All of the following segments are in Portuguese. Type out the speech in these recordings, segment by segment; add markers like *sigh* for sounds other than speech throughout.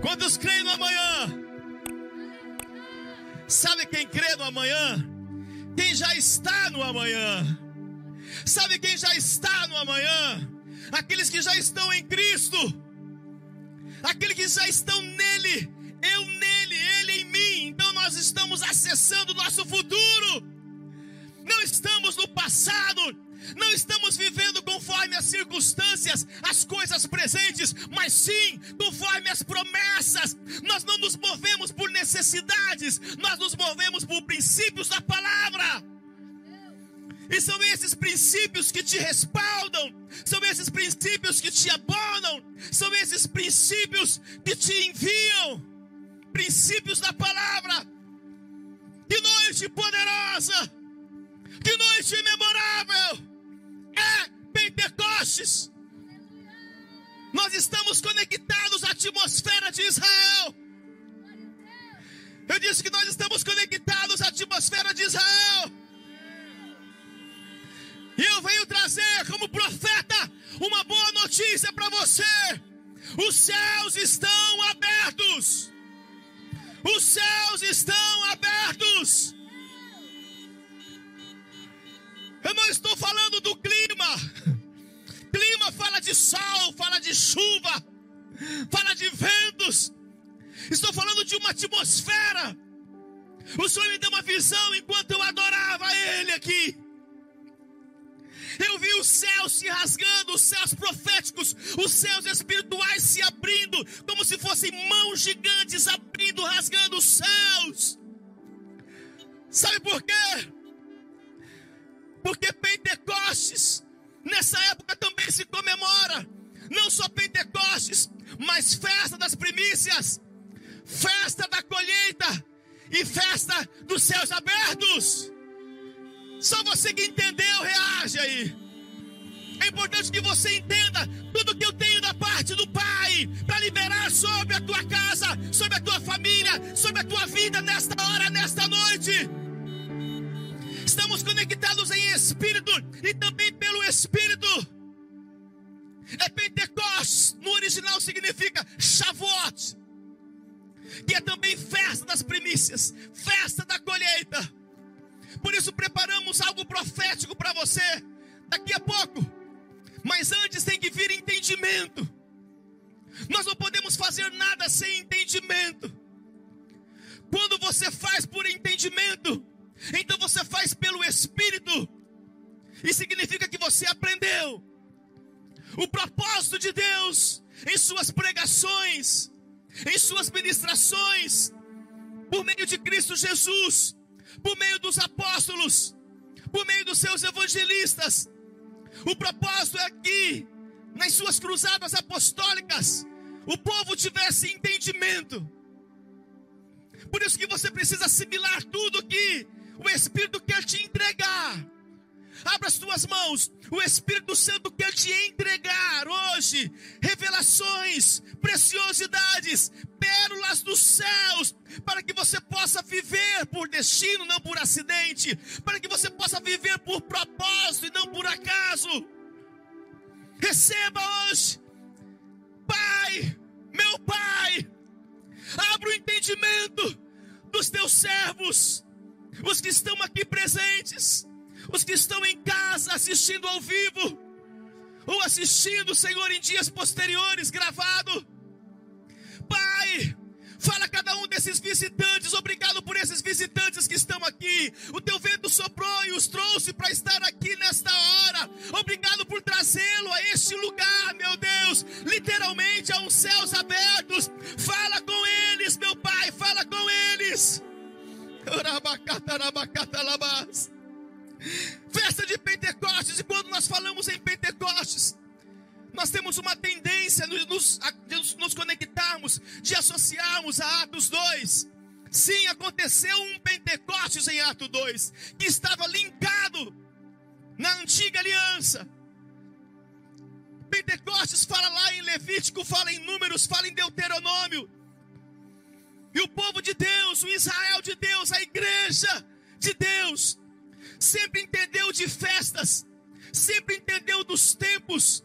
Quantos creem no amanhã? Sabe quem crê no amanhã? Quem já está no amanhã. Sabe quem já está no amanhã? Aqueles que já estão em Cristo. Aqueles que já estão nele. Eu nele, ele em mim. Então nós estamos acessando o nosso futuro. Não estamos no passado, não estamos vivendo conforme as circunstâncias, as coisas presentes, mas sim conforme as promessas. Nós não nos movemos por necessidades, nós nos movemos por princípios da palavra. E são esses princípios que te respaldam, são esses princípios que te abonam, são esses princípios que te enviam princípios da palavra. Que noite poderosa! Que noite memorável! Pentecostes. Nós estamos conectados à atmosfera de Israel. Eu disse que nós estamos conectados à atmosfera de Israel. E eu venho trazer como profeta uma boa notícia para você. Os céus estão abertos. Os céus estão abertos. Eu não estou falando do clima. Clima fala de sol, fala de chuva, fala de ventos. Estou falando de uma atmosfera. O Senhor me deu uma visão enquanto eu adorava Ele aqui. Eu vi os céus se rasgando, os céus proféticos, os céus espirituais se abrindo, como se fossem mãos gigantes abrindo, rasgando os céus. Sabe por quê? Porque Pentecostes, nessa época também se comemora, não só Pentecostes, mas festa das primícias, festa da colheita e festa dos céus abertos. Só você que entendeu, reage aí. É importante que você entenda tudo que eu tenho da parte do Pai para liberar sobre a tua casa, sobre a tua família, sobre a tua vida nesta hora, nesta noite. Estamos conectados em espírito e também pelo espírito. É Pentecostes, no original significa Shavuot, que é também festa das primícias, festa da colheita. Por isso preparamos algo profético para você daqui a pouco. Mas antes tem que vir entendimento. Nós não podemos fazer nada sem entendimento. Quando você faz por entendimento, então você faz pelo Espírito. E significa que você aprendeu. O propósito de Deus em suas pregações, em suas ministrações, por meio de Cristo Jesus, por meio dos apóstolos, por meio dos seus evangelistas. O propósito é que, nas suas cruzadas apostólicas, o povo tivesse entendimento. Por isso que você precisa assimilar tudo que o Espírito quer te entregar. Abra as tuas mãos. O Espírito Santo quer te entregar hoje revelações, preciosidades, pérolas dos céus, para que você possa viver por destino, não por acidente, para que você possa viver por propósito e não por acaso. Receba hoje, Pai, meu Pai, abra o entendimento dos teus servos, os que estão aqui presentes os que estão em casa assistindo ao vivo, ou assistindo, Senhor, em dias posteriores, gravado. Pai, fala a cada um desses visitantes, obrigado por esses visitantes que estão aqui. O teu vento soprou e os trouxe para estar aqui nesta hora. Obrigado por trazê-lo a este lugar, meu Deus, literalmente a uns céus abertos. Fala com eles, meu Pai, fala com eles. Festa de Pentecostes, e quando nós falamos em Pentecostes, nós temos uma tendência de nos, de nos conectarmos, de associarmos a Atos 2. Sim, aconteceu um Pentecostes em Atos 2, que estava linkado na antiga aliança. Pentecostes fala lá em Levítico, fala em Números, fala em Deuteronômio. E o povo de Deus, o Israel de Deus, a igreja de Deus, sempre entendeu de festas, sempre entendeu dos tempos,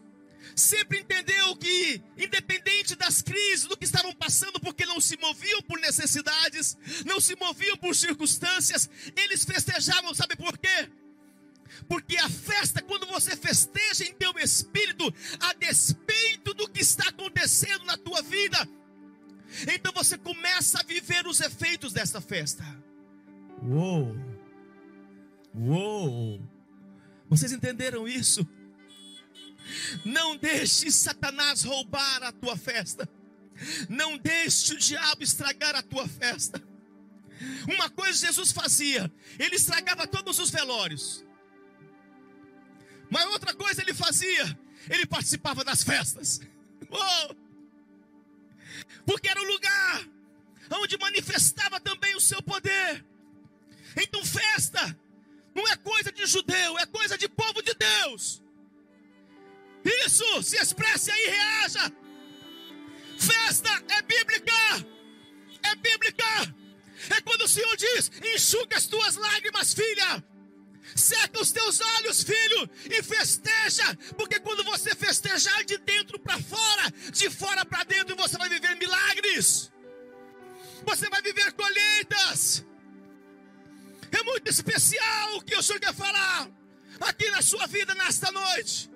sempre entendeu que, independente das crises, do que estavam passando, porque não se moviam por necessidades, não se moviam por circunstâncias, eles festejavam, sabe por quê? Porque a festa, quando você festeja em teu espírito, a despeito do que está acontecendo na tua vida, então você começa a viver os efeitos dessa festa. Uou! Uou! Vocês entenderam isso? Não deixe Satanás roubar a tua festa. Não deixe o diabo estragar a tua festa. Uma coisa Jesus fazia, ele estragava todos os velórios. Mas outra coisa ele fazia, ele participava das festas. Oh! Porque era o lugar onde manifestava também o seu poder. Então, festa não é coisa de judeu, é coisa de povo de Deus. Isso, se expresse aí, reaja. Festa é bíblica, é bíblica. É quando o Senhor diz: enxuga as tuas lágrimas, filha. Seca os teus olhos, filho, e festeja, porque quando você festejar de dentro para fora, de fora para dentro, você vai viver milagres, você vai viver colheitas. É muito especial o que o Senhor quer falar aqui na sua vida nesta noite.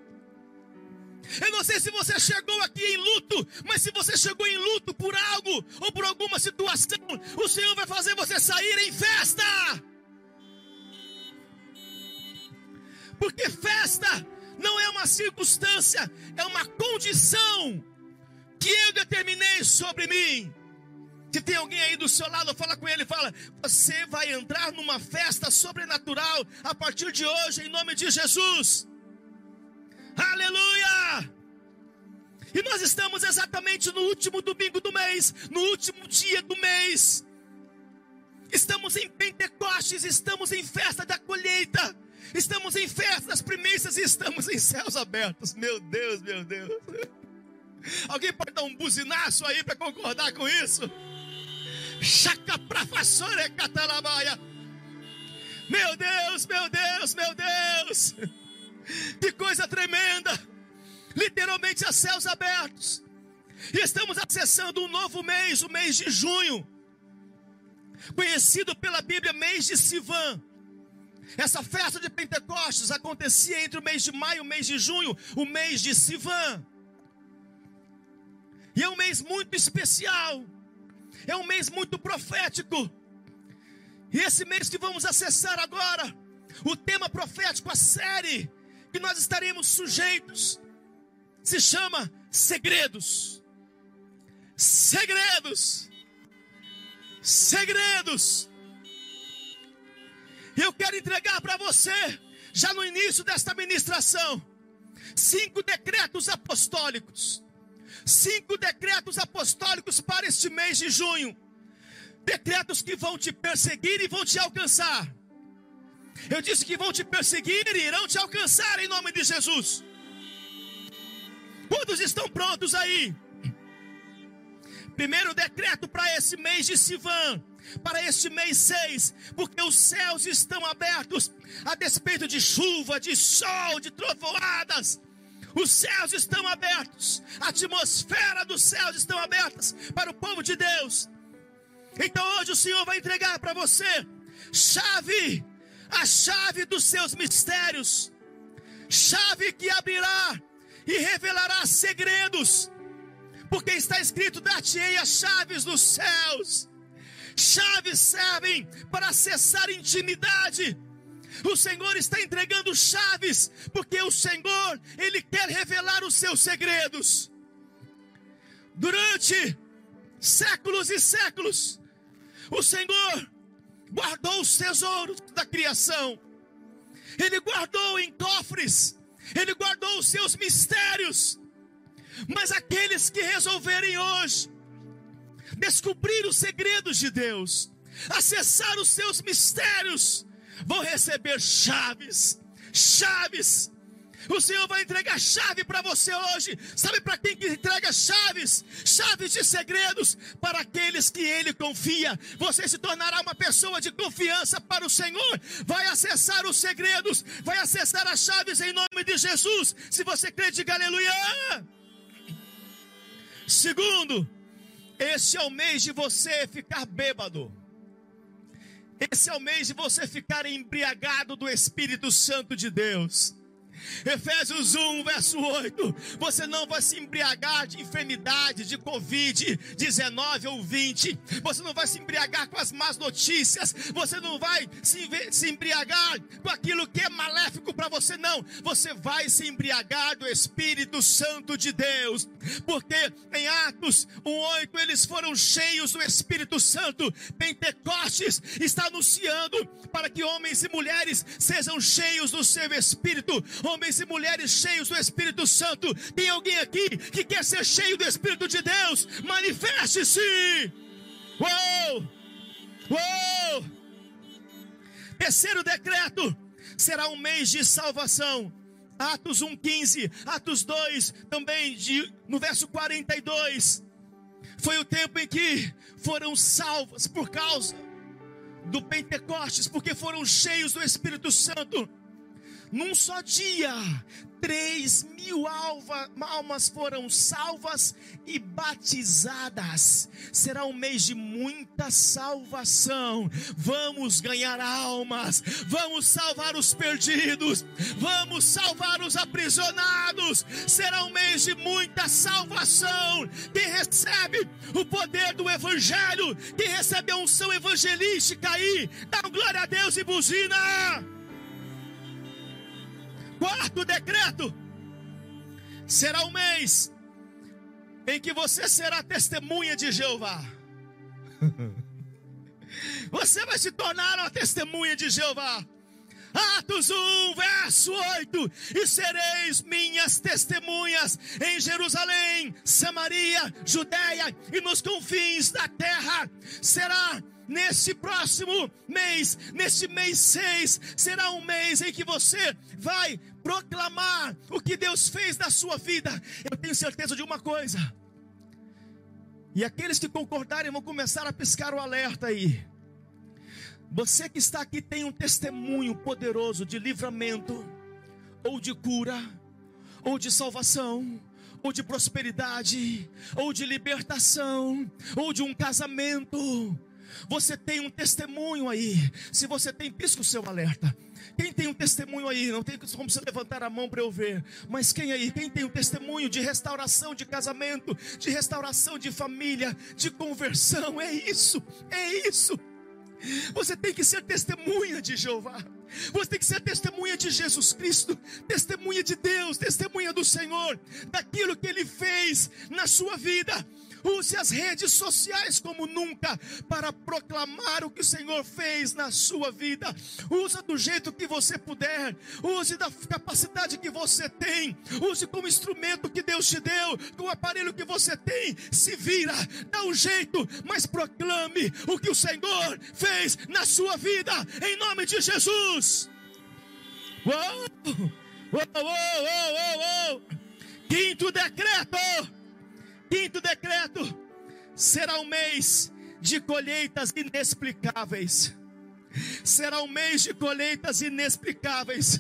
Eu não sei se você chegou aqui em luto, mas se você chegou em luto por algo ou por alguma situação, o Senhor vai fazer você sair em festa. Porque festa não é uma circunstância, é uma condição que eu determinei sobre mim. Se tem alguém aí do seu lado, fala com ele, fala: você vai entrar numa festa sobrenatural a partir de hoje, em nome de Jesus. Aleluia! E nós estamos exatamente no último domingo do mês, no último dia do mês. Estamos em Pentecostes, estamos em festa da colheita, estamos em festa das primícias e estamos em céus abertos. Meu Deus, meu Deus. Alguém pode dar um buzinaço aí para concordar com isso? Chaca catalabaia. Meu Deus, meu Deus, meu Deus. Que coisa tremenda! Literalmente a céus abertos. E estamos acessando um novo mês, o mês de junho. Conhecido pela Bíblia, mês de Sivan. Essa festa de Pentecostes acontecia entre o mês de maio e o mês de junho, o mês de Sivan. E é um mês muito especial. É um mês muito profético. E esse mês que vamos acessar agora, o tema profético, a série que nós estaremos sujeitos se chama segredos. Segredos. Segredos. Eu quero entregar para você, já no início desta ministração, cinco decretos apostólicos. Cinco decretos apostólicos para este mês de junho. Decretos que vão te perseguir e vão te alcançar. Eu disse que vão te perseguir e irão te alcançar em nome de Jesus. Quantos estão prontos aí? Primeiro decreto para esse mês de Sivan, para este mês 6, porque os céus estão abertos, a despeito de chuva, de sol, de trovoadas. Os céus estão abertos, a atmosfera dos céus estão abertas para o povo de Deus. Então hoje o Senhor vai entregar para você chave a chave dos seus mistérios, chave que abrirá e revelará segredos, porque está escrito: dar-te-ei as chaves dos céus. Chaves servem para acessar intimidade. O Senhor está entregando chaves, porque o Senhor, Ele quer revelar os seus segredos. Durante séculos e séculos, o Senhor guardou os tesouros da criação, Ele guardou em cofres, Ele guardou os seus mistérios. Mas aqueles que resolverem hoje descobrir os segredos de Deus, acessar os seus mistérios, vão receber chaves, chaves o Senhor vai entregar chave para você hoje. Sabe para quem que entrega chaves? Chaves de segredos para aqueles que Ele confia. Você se tornará uma pessoa de confiança para o Senhor. Vai acessar os segredos, vai acessar as chaves em nome de Jesus. Se você crê, diga aleluia. Segundo, este é o mês de você ficar bêbado. Esse é o mês de você ficar embriagado do Espírito Santo de Deus. Efésios 1, verso 8. Você não vai se embriagar de enfermidade, de Covid 19 ou 20. Você não vai se embriagar com as más notícias. Você não vai se, se embriagar com aquilo que é maléfico para você, não. Você vai se embriagar do Espírito Santo de Deus. Porque em Atos 1,8 eles foram cheios do Espírito Santo. Pentecostes está anunciando para que homens e mulheres sejam cheios do seu Espírito homens e mulheres cheios do Espírito Santo. Tem alguém aqui que quer ser cheio do Espírito de Deus? Manifeste-se! Uou! Uou! Terceiro decreto: será um mês de salvação. Atos 1,15, Atos 2, também de, no verso 42. Foi o tempo em que foram salvos por causa do Pentecostes, porque foram cheios do Espírito Santo. Num só dia, três mil alva, almas foram salvas e batizadas. Será um mês de muita salvação. Vamos ganhar almas, vamos salvar os perdidos, vamos salvar os aprisionados. Será um mês de muita salvação. Quem recebe o poder do Evangelho, quem recebe a unção evangelística aí, dá glória a Deus e buzina. Quarto decreto: será o mês em que você será testemunha de Jeová. *laughs* Você vai se tornar uma testemunha de Jeová. Atos 1, verso 8: E sereis minhas testemunhas em Jerusalém, Samaria, Judéia e nos confins da terra. Será nesse próximo mês, nesse mês 6, será um mês em que você vai proclamar o que Deus fez na sua vida. Eu tenho certeza de uma coisa. E aqueles que concordarem vão começar a piscar o alerta aí. Você que está aqui tem um testemunho poderoso de livramento, ou de cura, ou de salvação, ou de prosperidade, ou de libertação, ou de um casamento. Você tem um testemunho aí. Se você tem, pisca o seu alerta. Quem tem um testemunho aí? Não tem como você levantar a mão para eu ver. Mas quem aí? Quem tem um testemunho de restauração de casamento, de restauração de família, de conversão? É isso, é isso. Você tem que ser testemunha de Jeová. Você tem que ser testemunha de Jesus Cristo, testemunha de Deus, testemunha do Senhor, daquilo que Ele fez na sua vida. Use as redes sociais como nunca para proclamar o que o Senhor fez na sua vida. Use do jeito que você puder. Use da capacidade que você tem. Use como instrumento que Deus te deu, com o aparelho que você tem. Se vira, dá um jeito, mas proclame o que o Senhor fez na sua vida, em nome de Jesus. Uou! Uou, uou, uou, uou. Quinto decreto Quinto decreto: será um mês de colheitas inexplicáveis. Será um mês de colheitas inexplicáveis.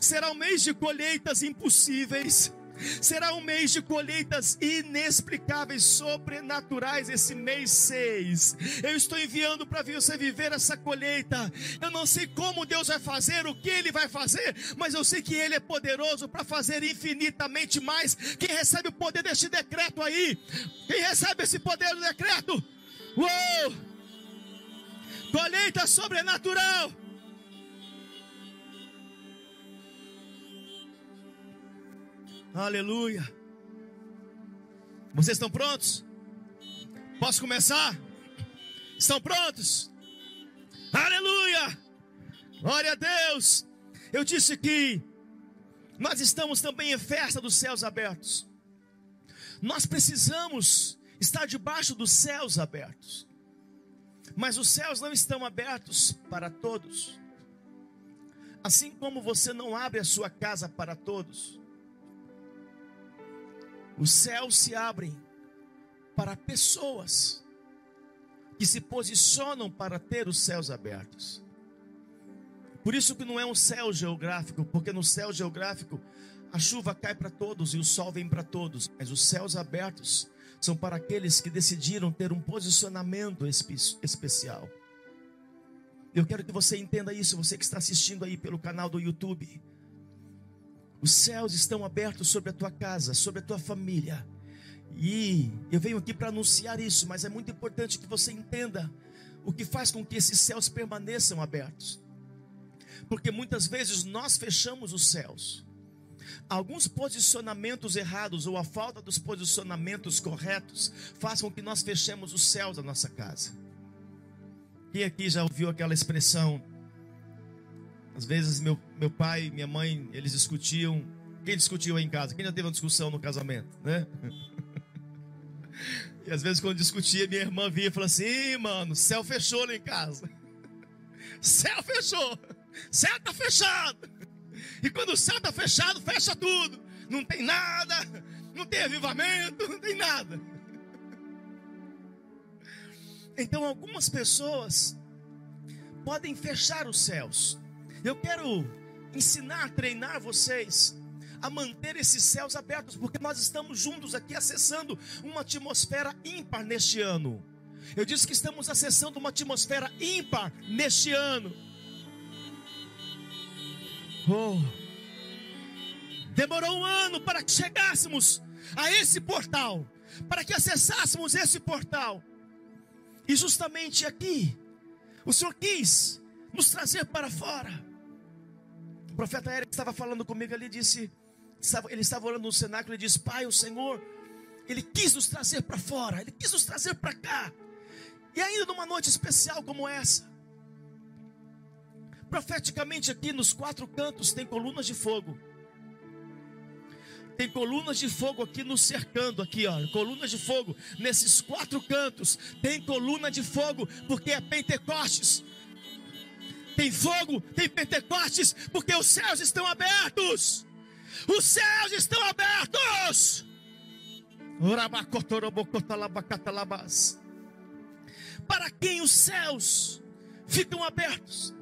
Será um mês de colheitas impossíveis. Será um mês de colheitas inexplicáveis, sobrenaturais, esse mês 6. Eu estou enviando para você viver essa colheita. Eu não sei como Deus vai fazer, o que Ele vai fazer, mas eu sei que Ele é poderoso para fazer infinitamente mais. Quem recebe o poder deste decreto aí? Quem recebe esse poder do decreto? Uou! Colheita sobrenatural. Aleluia. Vocês estão prontos? Posso começar? Estão prontos? Aleluia! Glória a Deus! Eu disse que nós estamos também em festa dos céus abertos. Nós precisamos estar debaixo dos céus abertos. Mas os céus não estão abertos para todos. Assim como você não abre a sua casa para todos, os céus se abrem para pessoas que se posicionam para ter os céus abertos. Por isso que não é um céu geográfico, porque no céu geográfico a chuva cai para todos e o sol vem para todos, mas os céus abertos são para aqueles que decidiram ter um posicionamento especial. Eu quero que você entenda isso, você que está assistindo aí pelo canal do YouTube. Os céus estão abertos sobre a tua casa, sobre a tua família. E eu venho aqui para anunciar isso, mas é muito importante que você entenda o que faz com que esses céus permaneçam abertos. Porque muitas vezes nós fechamos os céus. Alguns posicionamentos errados ou a falta dos posicionamentos corretos faz com que nós fechemos os céus da nossa casa. Quem aqui já ouviu aquela expressão? Às vezes meu, meu pai minha mãe, eles discutiam. Quem discutiu aí em casa? Quem já teve uma discussão no casamento, né? *laughs* E às vezes quando discutia, minha irmã via e falava assim: mano, céu fechou lá em casa. *laughs* Céu fechou. Céu tá fechado. E quando o céu tá fechado, fecha tudo. Não tem nada, não tem avivamento, não tem nada. Então algumas pessoas podem fechar os céus. Eu quero ensinar, treinar vocês a manter esses céus abertos, porque nós estamos juntos aqui acessando uma atmosfera ímpar neste ano. Eu disse que estamos acessando uma atmosfera ímpar neste ano. Oh. Demorou um ano para que chegássemos a esse portal, para que acessássemos esse portal. E justamente aqui, o Senhor quis nos trazer para fora. O profeta Eric estava falando comigo ali, disse: ele estava orando no cenáculo e disse: Pai, o Senhor, Ele quis nos trazer para fora, Ele quis nos trazer para cá. E ainda numa noite especial como essa, profeticamente aqui nos quatro cantos tem colunas de fogo. Tem colunas de fogo aqui nos cercando, aqui, ó, colunas de fogo nesses quatro cantos. Tem coluna de fogo porque é Pentecostes. Tem fogo, tem Pentecostes porque os céus estão abertos. Os céus estão abertos. Para quem os céus ficam abertos?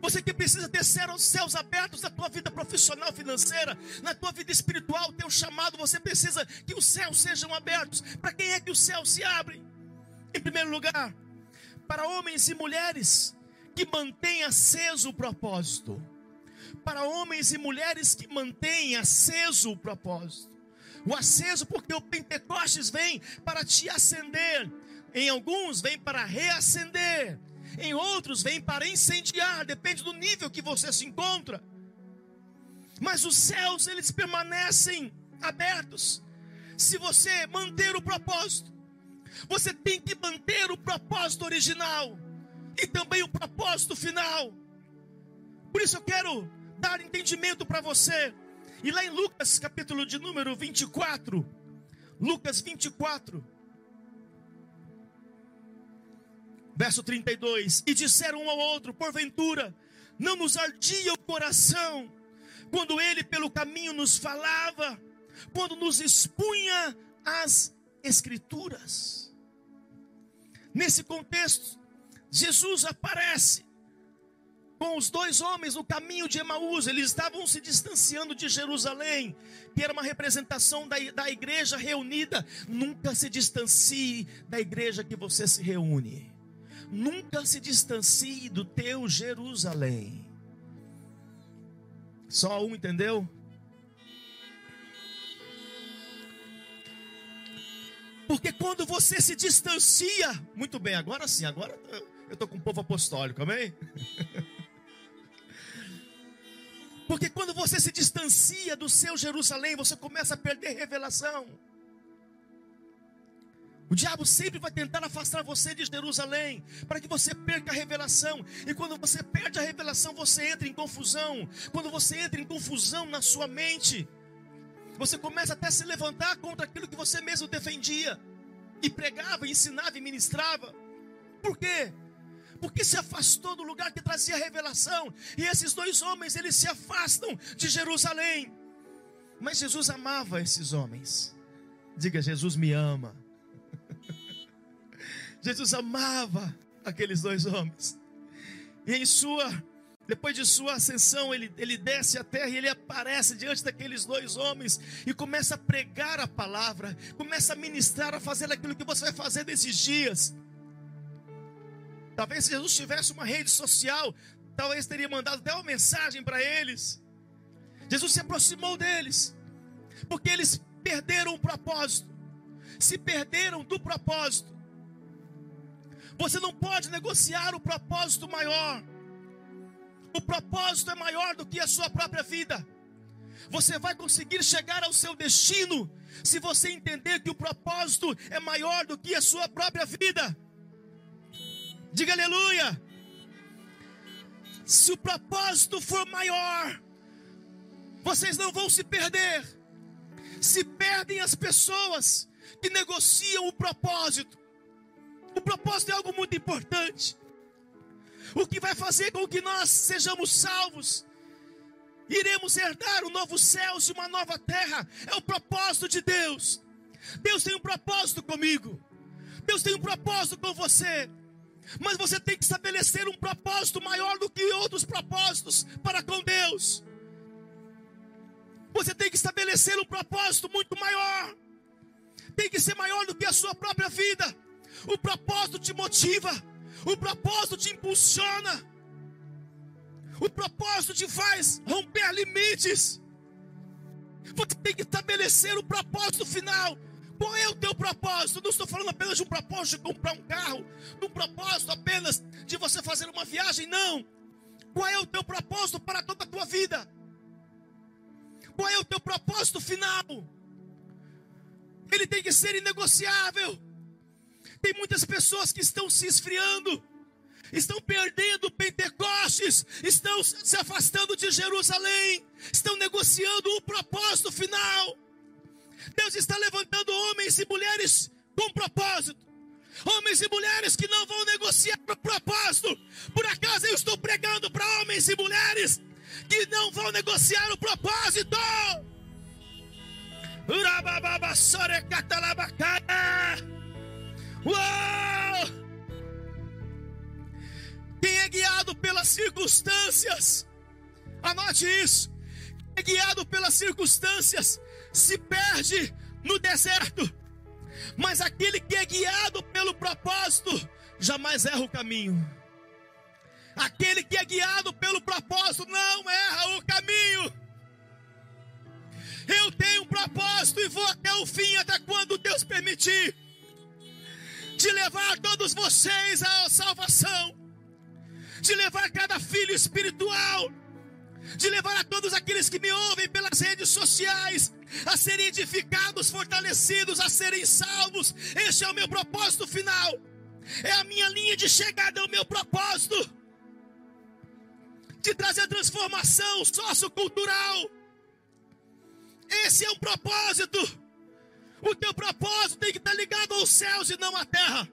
Você que precisa ter os céus abertos na tua vida profissional, financeira, na tua vida espiritual, teu chamado, você precisa que os céus sejam abertos. Para quem é que os céus se abrem? Em primeiro lugar, para homens e mulheres que mantêm aceso o propósito para homens e mulheres que mantêm aceso o propósito. O aceso, porque o Pentecostes vem para te acender, em alguns vem para reacender, em outros vem para incendiar, depende do nível que você se encontra. Mas os céus, eles permanecem abertos. Se você manter o propósito, você tem que manter o propósito original e também o propósito final. Por isso eu quero dar entendimento para você. E lá em Lucas, capítulo de número 24, Lucas 24, verso 32: E disseram um ao outro: Porventura, não nos ardia o coração, quando ele pelo caminho nos falava, quando nos expunha as Escrituras. Nesse contexto, Jesus aparece com os dois homens no caminho de Emaús, eles estavam se distanciando de Jerusalém, que era uma representação da, da igreja reunida. Nunca se distancie da igreja que você se reúne, nunca se distancie do teu Jerusalém. Só um entendeu? Porque quando você se distancia, muito bem, agora sim, agora eu estou com o povo apostólico, amém? *laughs* Porque quando você se distancia do seu Jerusalém, você começa a perder revelação. O diabo sempre vai tentar afastar você de Jerusalém, para que você perca a revelação. E quando você perde a revelação, você entra em confusão. Quando você entra em confusão na sua mente, você começa até a se levantar contra aquilo que você mesmo defendia, e pregava, ensinava e ministrava. Por quê? Porque se afastou do lugar que trazia revelação. E esses dois homens, eles se afastam de Jerusalém. Mas Jesus amava esses homens. Diga, Jesus me ama. *laughs* Jesus amava aqueles dois homens. E em sua Depois de sua ascensão, ele, ele desce à terra e ele aparece diante daqueles dois homens e começa a pregar a palavra, começa a ministrar, a fazer aquilo que você vai fazer nesses dias. Talvez se Jesus tivesse uma rede social, talvez teria mandado até uma mensagem para eles. Jesus se aproximou deles, porque eles perderam o propósito, se perderam do propósito. Você não pode negociar o propósito maior. O propósito é maior do que a sua própria vida. Você vai conseguir chegar ao seu destino se você entender que o propósito é maior do que a sua própria vida. Diga aleluia. Se o propósito for maior, vocês não vão se perder. Se perdem as pessoas que negociam o propósito. O propósito é algo muito importante o que vai fazer com que nós sejamos salvos. Iremos herdar um novo céu e uma nova terra. É o propósito de Deus. Deus tem um propósito comigo. Deus tem um propósito com você. Mas você tem que estabelecer um propósito maior do que outros propósitos para com Deus. Você tem que estabelecer um propósito muito maior. Tem que ser maior do que a sua própria vida. O propósito te motiva. O propósito te impulsiona. O propósito te faz romper limites. Você tem que estabelecer o propósito final. Qual é o teu propósito? Não estou falando apenas de um propósito de comprar um carro, de um propósito apenas de você fazer uma viagem, não. Qual é o teu propósito para toda a tua vida? Qual é o teu propósito final? Ele tem que ser inegociável. Tem muitas pessoas que estão se esfriando, estão perdendo Pentecostes, estão se afastando de Jerusalém, estão negociando o propósito final. Deus está levantando homens e mulheres com propósito. Homens e mulheres que não vão negociar o propósito. Por acaso eu estou pregando para homens e mulheres que não vão negociar o propósito. Uau! Quem é guiado pelas circunstâncias, anote isso. Quem é guiado pelas circunstâncias se perde no deserto, mas aquele que é guiado pelo propósito jamais erra o caminho. Aquele que é guiado pelo propósito não erra o caminho. Eu tenho um propósito e vou até o fim, até quando Deus permitir de levar todos vocês à salvação, de levar cada filho espiritual, de levar a todos aqueles que me ouvem pelas redes sociais a serem edificados, fortalecidos, a serem salvos. Este é o meu propósito final, é a minha linha de chegada, é o meu propósito de trazer transformação sociocultural. Esse é um propósito. O teu propósito tem que estar ligado aos céus e não à terra.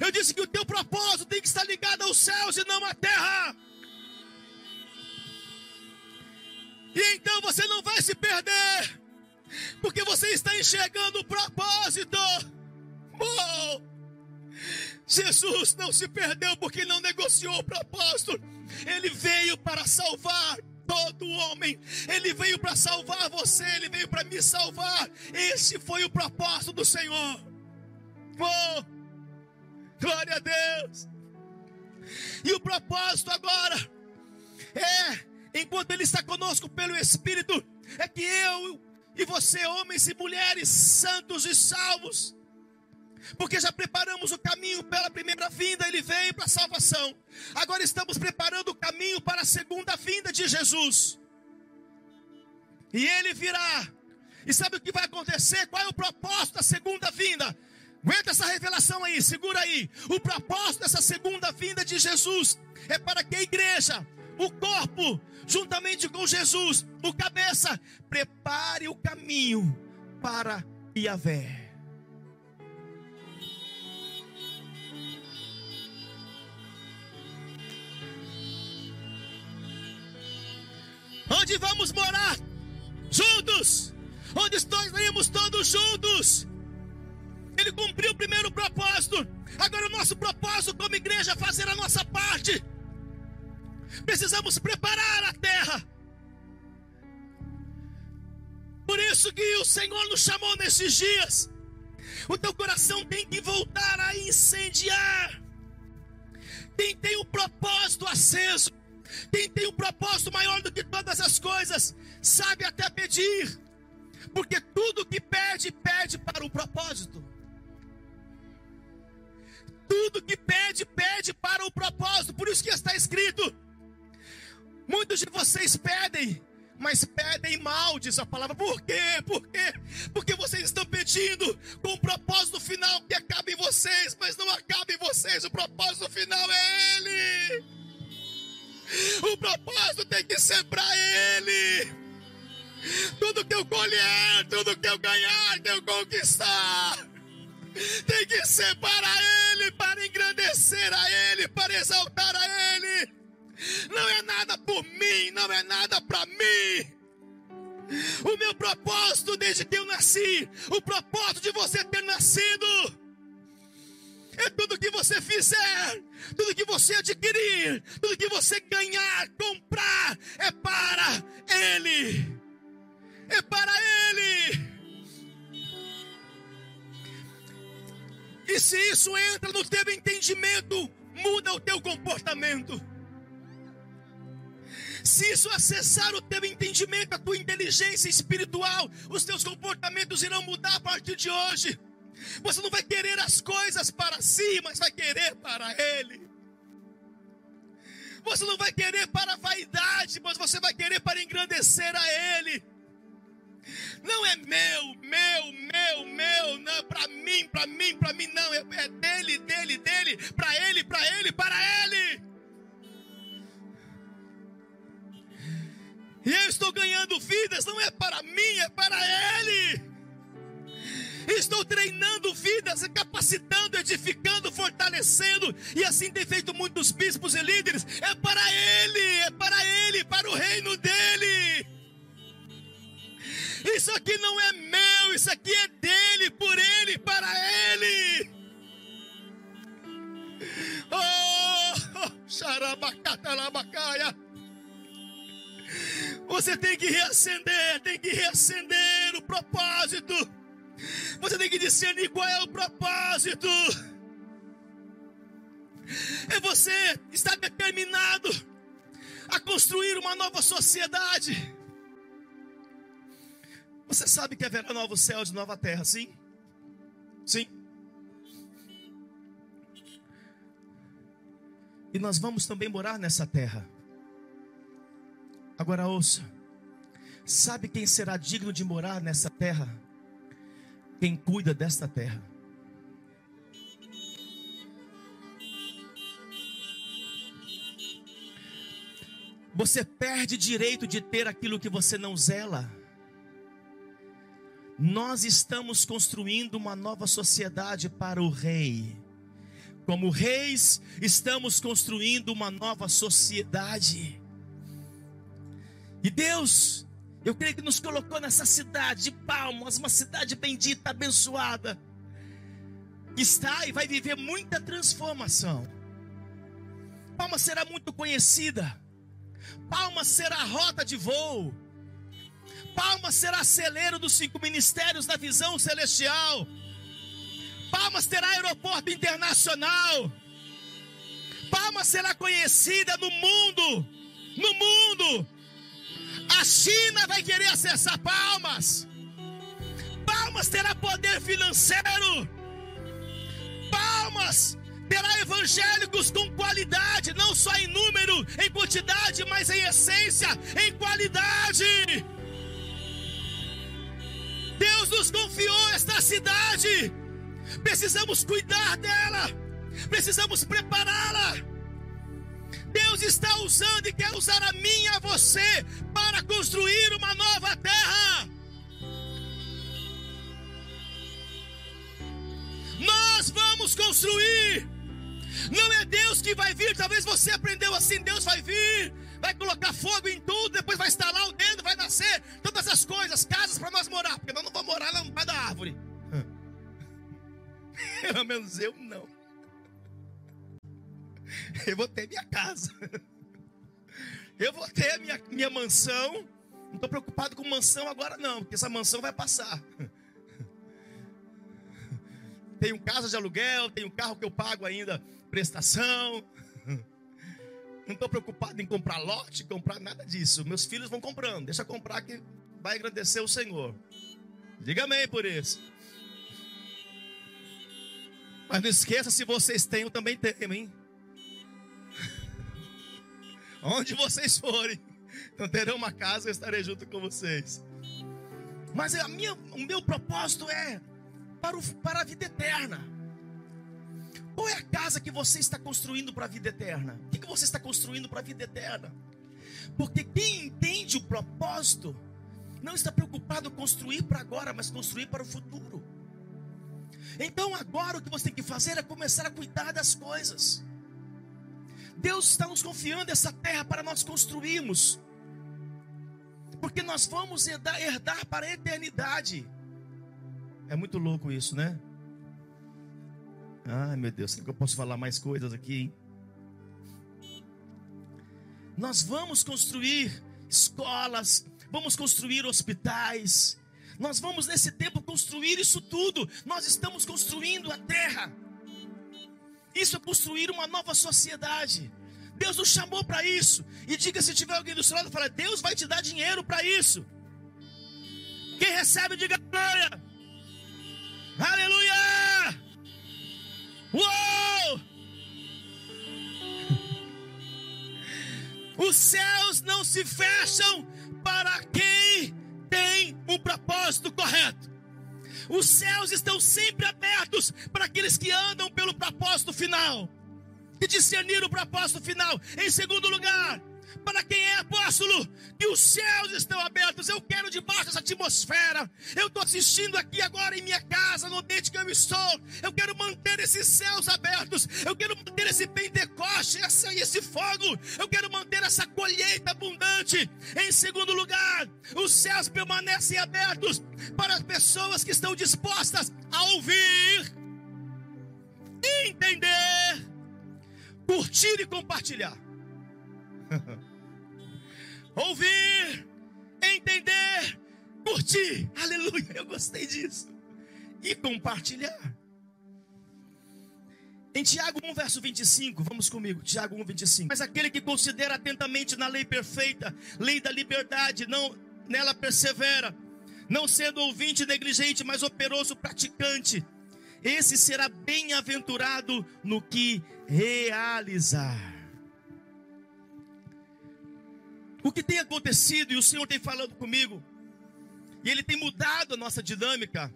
Eu disse que o teu propósito tem que estar ligado aos céus e não à terra. E então você não vai se perder, porque você está enxergando o propósito. Oh! Jesus não se perdeu porque não negociou o propósito, ele veio para salvar todo homem. Ele veio para salvar você, ele veio para me salvar. Esse foi o propósito do Senhor. Oh, glória a Deus. E o propósito agora é, enquanto Ele está conosco pelo Espírito, é que eu e você, homens e mulheres santos e salvos, porque já preparamos o caminho pela primeira vinda, ele veio para a salvação. Agora estamos preparando o caminho para a segunda vinda de Jesus. E ele virá. E sabe o que vai acontecer? Qual é o propósito da segunda vinda? Aguenta essa revelação aí, segura aí. O propósito dessa segunda vinda de Jesus é para que a igreja, o corpo, juntamente com Jesus, o cabeça, prepare o caminho para Yahvé. onde vamos morar juntos, onde estaremos todos juntos. Ele cumpriu o primeiro propósito. Agora o nosso propósito como igreja é fazer a nossa parte. Precisamos preparar a terra. Por isso que o Senhor nos chamou nesses dias. O teu coração tem que voltar a incendiar. Tem o um propósito aceso, quem tem um propósito maior do que todas as coisas, sabe até pedir, porque tudo que pede, pede para o propósito. Tudo que pede, pede para o propósito. Por isso que está escrito: muitos de vocês pedem, mas pedem mal, diz a palavra. Por quê? Por quê? Porque vocês estão pedindo com o propósito final que acabe em vocês, mas não acaba em vocês. O propósito final é Ele. O propósito tem que ser para Ele. Tudo que eu colher, tudo que eu ganhar, que eu conquistar tem que ser para Ele, para engrandecer a Ele, para exaltar a Ele. Não é nada por mim, não é nada para mim. O meu propósito desde que eu nasci, o propósito de você ter nascido, é tudo que você fizer, tudo que você adquirir, tudo que você ganhar, comprar, é para Ele. É para Ele. E se isso entra no teu entendimento, muda o teu comportamento. Se isso acessar o teu entendimento, a tua inteligência espiritual, os teus comportamentos irão mudar a partir de hoje. Você não vai querer as coisas para si, mas vai querer para Ele. Você não vai querer para a vaidade, mas você vai querer para engrandecer a Ele. Não é meu, meu, meu, meu, não é para mim, para mim, para mim, não. É, é dele, dele, dele, para ele, para ele, para ele. E eu estou ganhando vidas, não é para mim, é para ele. Estou treinando vidas, capacitando, edificando, fortalecendo, e assim tem feito muitos bispos e líderes. É para ele, é para ele, para o reino dele. Isso aqui não é meu, isso aqui é dele, por ele, para ele. Oh, *laughs* xarabacatalabacaia. Você tem que reacender, tem que reacender o propósito. Você tem que discernir qual é o propósito. É você estar determinado a construir uma nova sociedade. Você sabe que haverá novos céus e nova terra, sim? Sim. E nós vamos também morar nessa terra. Agora ouça: sabe quem será digno de morar nessa terra? Quem cuida desta terra. Você perde direito de ter aquilo que você não zela. Nós estamos construindo uma nova sociedade para o rei. Como reis, estamos construindo uma nova sociedade. E Deus, eu creio que nos colocou nessa cidade de Palmas, uma cidade bendita, abençoada. Está e vai viver muita transformação. Palmas será muito conhecida. Palmas será rota de voo. Palmas será celeiro dos cinco ministérios da visão celestial. Palmas terá aeroporto internacional. Palmas será conhecida no mundo. No mundo. A China vai querer acessar Palmas. Palmas terá poder financeiro. Palmas terá evangélicos com qualidade, não só em número, em quantidade, mas em essência, em qualidade. Deus nos confiou esta cidade. Precisamos cuidar dela. Precisamos prepará-la. Deus está usando e quer usar a mim e a você para construir uma nova terra. Nós vamos construir. Não é Deus que vai vir. Talvez você aprendeu assim: Deus vai vir, vai colocar fogo em tudo, depois vai instalar o dedo, vai nascer todas as coisas, casas para nós morar, porque nós não vamos morar lá no pé da árvore. *laughs* Pelo menos eu não. Eu vou ter minha casa. Eu vou ter minha, minha mansão. Não estou preocupado com mansão agora, não, porque essa mansão vai passar. Tenho casa de aluguel, tenho carro que eu pago ainda, prestação. Não estou preocupado em comprar lote, comprar nada disso. Meus filhos vão comprando, deixa comprar que vai agradecer o Senhor. Diga amém por isso. Mas não esqueça, se vocês têm, eu também tenho, hein? Onde vocês forem, *laughs* então terão uma casa, eu estarei junto com vocês. Mas a minha, o meu propósito é para, o, para a vida eterna. Qual é a casa que você está construindo para a vida eterna? O que, que você está construindo para a vida eterna? Porque quem entende o propósito não está preocupado em construir para agora, mas construir para o futuro. Então agora o que você tem que fazer é começar a cuidar das coisas. Deus está nos confiando essa terra para nós construirmos. Porque nós vamos herdar, herdar para a eternidade. É muito louco isso, né? Ai meu Deus, será que eu posso falar mais coisas aqui? Nós vamos construir escolas, vamos construir hospitais, nós vamos nesse tempo construir isso tudo. Nós estamos construindo a terra. Isso é construir uma nova sociedade. Deus nos chamou para isso. E diga se tiver alguém do seu lado, fala: Deus vai te dar dinheiro para isso. Quem recebe, diga glória. Aleluia! Uou! *laughs* Os céus não se fecham para quem Os céus estão sempre abertos para aqueles que andam pelo propósito final. E discernir o propósito final. Em segundo lugar, para quem é apóstolo, que os céus estão abertos. Eu quero debaixo dessa atmosfera. Eu estou assistindo aqui agora em minha casa, no ambiente que eu estou. Eu quero manter esses céus abertos. Eu quero manter esse Pentecoste, esse, esse fogo. Eu quero manter essa colheita abundante. Em segundo lugar, os céus permanecem abertos para as pessoas que estão dispostas a ouvir, entender, curtir e compartilhar. *laughs* Ouvir, entender, curtir. Aleluia, eu gostei disso. E compartilhar. Em Tiago 1, verso 25, vamos comigo, Tiago 1, 25. Mas aquele que considera atentamente na lei perfeita, lei da liberdade, não nela persevera, não sendo ouvinte negligente, mas operoso praticante, esse será bem-aventurado no que realizar. O que tem acontecido, e o Senhor tem falado comigo, e Ele tem mudado a nossa dinâmica,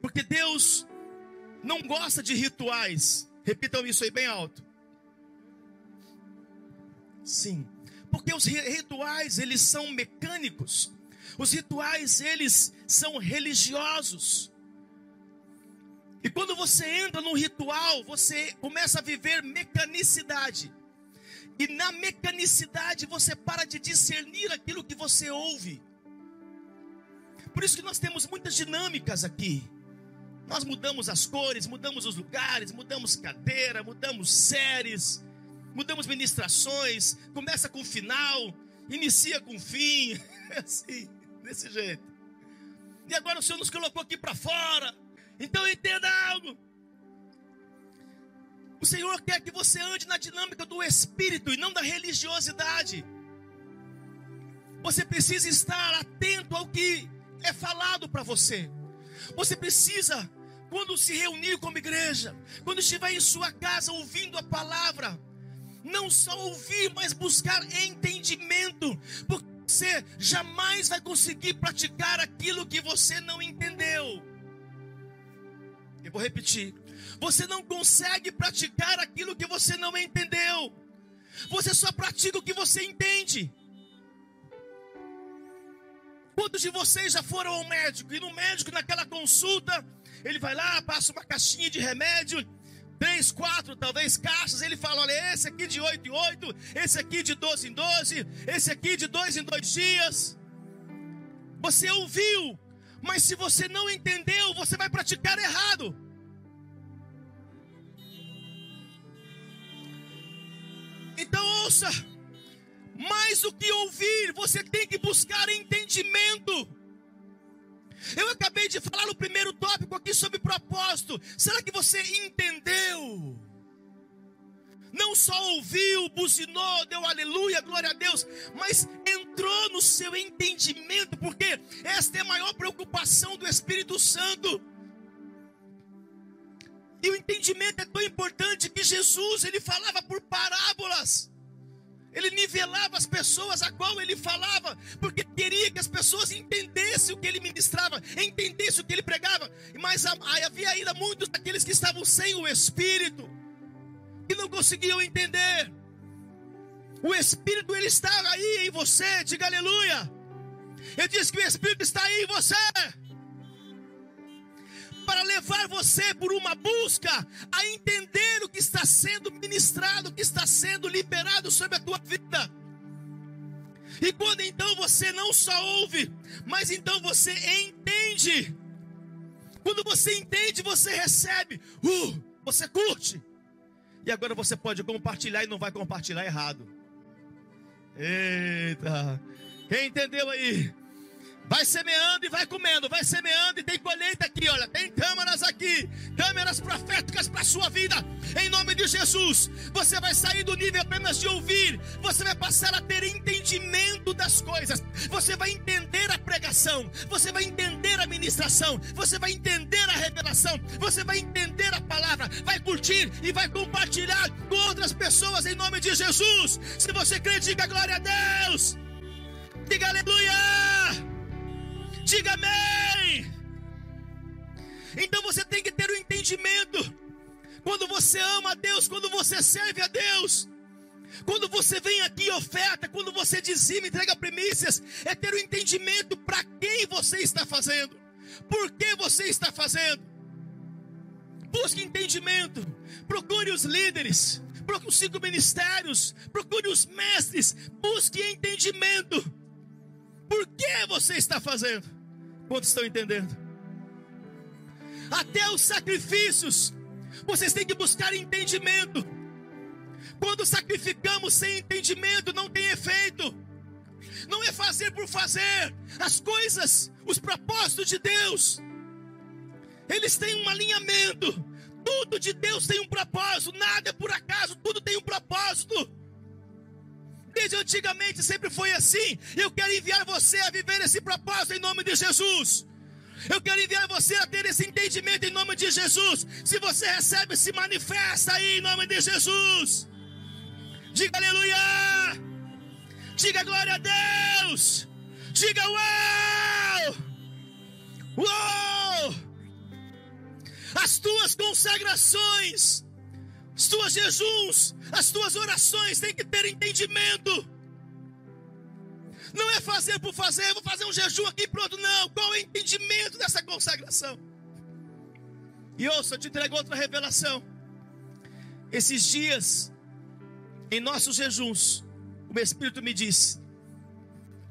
porque Deus não gosta de rituais. Repitam isso aí bem alto. Sim, porque os rituais eles são mecânicos. Os rituais eles são religiosos. E quando você entra no ritual, você começa a viver mecanicidade. E na mecanicidade você para de discernir aquilo que você ouve. Por isso que nós temos muitas dinâmicas aqui. Nós mudamos as cores, mudamos os lugares, mudamos cadeira, mudamos séries, mudamos ministrações, começa com final, inicia com fim, *laughs* assim, desse jeito. E agora o Senhor nos colocou aqui para fora. Então entenda algo. O Senhor quer que você ande na dinâmica do espírito e não da religiosidade. Você precisa estar atento ao que é falado para você. Você precisa, quando se reunir como igreja, quando estiver em sua casa ouvindo a palavra, não só ouvir, mas buscar entendimento, porque você jamais vai conseguir praticar aquilo que você não entendeu. Eu vou repetir. Você não consegue praticar aquilo que você não entendeu. Você só pratica o que você entende. Quantos de vocês já foram ao médico? E no médico, naquela consulta, ele vai lá, passa uma caixinha de remédio, três, quatro, talvez caixas. Ele fala: olha, esse aqui de oito em oito, esse aqui de doze em doze, esse aqui de dois em dois dias. Você ouviu, mas se você não entendeu, você vai praticar errado. Então ouça, Mais do que ouvir, você tem que buscar entendimento. Eu acabei de falar no primeiro tópico aqui sobre propósito. Será que você entendeu? Não só ouviu, buzinou, deu aleluia, glória a Deus, mas entrou no seu entendimento, porque esta é a maior preocupação do Espírito Santo. E o entendimento é tão importante que Jesus, ele falava por parábolas. Ele nivelava as pessoas a qual ele falava, porque queria que as pessoas entendessem o que ele ministrava, entendessem o que ele pregava. Mas havia ainda muitos daqueles que estavam sem o Espírito, que não conseguiam entender. O Espírito ele está aí em você, diga aleluia. Eu disse que o Espírito está aí em você para levar você por uma busca a entender o que está sendo ministrado, o que está sendo liberado sobre a tua vida. E quando então você não só ouve, mas então você entende. Quando você entende, você recebe, uh, você curte. E agora você pode compartilhar e não vai compartilhar errado. Eita! Quem entendeu aí? Vai semeando e vai comendo, vai semeando e tem colheita aqui, olha, tem câmeras aqui, câmeras proféticas para a sua vida, em nome de Jesus. Você vai sair do nível apenas de ouvir, você vai passar a ter entendimento das coisas, você vai entender a pregação, você vai entender a ministração, você vai entender a revelação, você vai entender a palavra, vai curtir e vai compartilhar com outras pessoas em nome de Jesus. Se você crê, diga glória a Deus, diga aleluia. Diga amém. Então você tem que ter o um entendimento. Quando você ama a Deus, quando você serve a Deus, quando você vem aqui e oferta, quando você dizima, entrega primícias, é ter o um entendimento para quem você está fazendo, por que você está fazendo. Busque entendimento, procure os líderes, procure os cinco ministérios, procure os mestres, busque entendimento. Por que você está fazendo? Quantos estão entendendo? Até os sacrifícios, vocês têm que buscar entendimento. Quando sacrificamos sem entendimento, não tem efeito. Não é fazer por fazer. As coisas, os propósitos de Deus, eles têm um alinhamento. Tudo de Deus tem um propósito, nada é por acaso, tudo tem um propósito. Desde antigamente sempre foi assim. Eu quero enviar você a viver esse propósito em nome de Jesus. Eu quero enviar você a ter esse entendimento em nome de Jesus. Se você recebe, se manifesta aí em nome de Jesus. Diga aleluia. Diga glória a Deus. Diga uau. Uau. As tuas consagrações os tuas jejuns, as tuas orações têm que ter entendimento. Não é fazer por fazer, vou fazer um jejum aqui pronto, não. Qual é o entendimento dessa consagração? E ouça, eu te entrego outra revelação. Esses dias, em nossos jejuns, o meu Espírito me diz: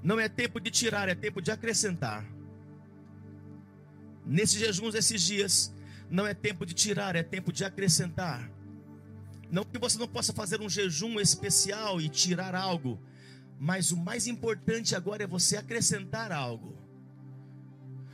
não é tempo de tirar, é tempo de acrescentar. Nesses jejuns, esses dias, não é tempo de tirar, é tempo de acrescentar. Não que você não possa fazer um jejum especial e tirar algo, mas o mais importante agora é você acrescentar algo.